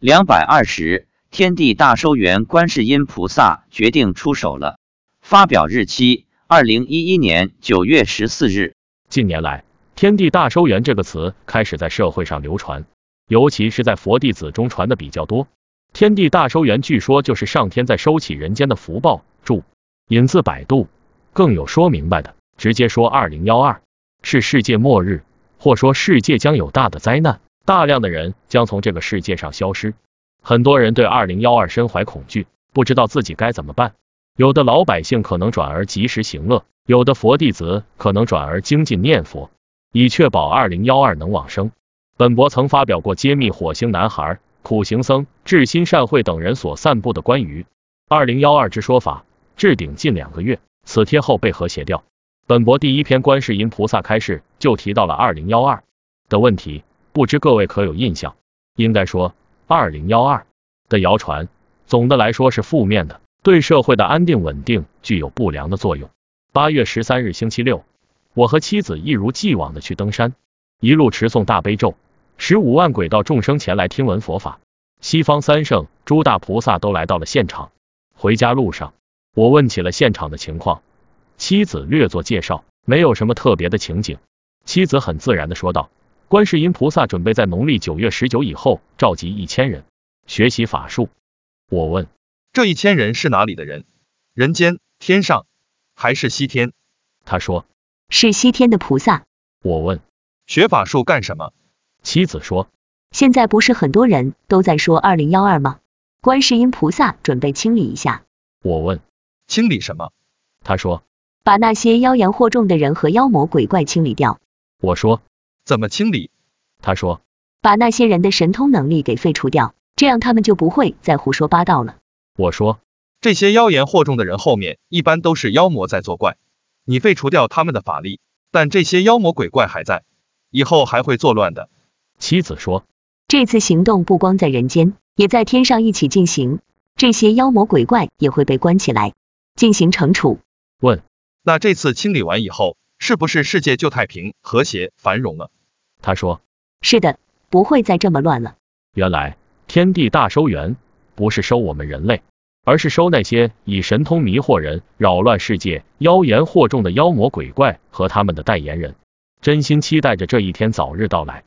两百二十，天地大收元观世音菩萨决定出手了。发表日期：二零一一年九月十四日。近年来，“天地大收元”这个词开始在社会上流传，尤其是在佛弟子中传的比较多。天地大收元，据说就是上天在收起人间的福报。注：引自百度。更有说明白的，直接说二零幺二是世界末日，或说世界将有大的灾难。大量的人将从这个世界上消失，很多人对二零幺二身怀恐惧，不知道自己该怎么办。有的老百姓可能转而及时行乐，有的佛弟子可能转而精进念佛，以确保二零幺二能往生。本博曾发表过揭秘火星男孩、苦行僧、智心善慧等人所散布的关于二零幺二之说法，置顶近两个月。此贴后被和谐掉。本博第一篇观世音菩萨开示就提到了二零幺二的问题。不知各位可有印象？应该说，二零幺二的谣传，总的来说是负面的，对社会的安定稳定具有不良的作用。八月十三日星期六，我和妻子一如既往的去登山，一路持诵大悲咒，十五万鬼道众生前来听闻佛法，西方三圣、诸大菩萨都来到了现场。回家路上，我问起了现场的情况，妻子略作介绍，没有什么特别的情景。妻子很自然的说道。观世音菩萨准备在农历九月十九以后召集一千人学习法术。我问：这一千人是哪里的人？人间、天上还是西天？他说是西天的菩萨。我问：学法术干什么？妻子说：现在不是很多人都在说二零幺二吗？观世音菩萨准备清理一下。我问：清理什么？他说：把那些妖言惑众的人和妖魔鬼怪清理掉。我说。怎么清理？他说，把那些人的神通能力给废除掉，这样他们就不会再胡说八道了。我说，这些妖言惑众的人后面一般都是妖魔在作怪，你废除掉他们的法力，但这些妖魔鬼怪还在，以后还会作乱的。妻子说，这次行动不光在人间，也在天上一起进行，这些妖魔鬼怪也会被关起来进行惩处。问，那这次清理完以后，是不是世界就太平、和谐、繁荣了？他说：“是的，不会再这么乱了。原来天地大收元不是收我们人类，而是收那些以神通迷惑人、扰乱世界、妖言惑众的妖魔鬼怪和他们的代言人。真心期待着这一天早日到来。”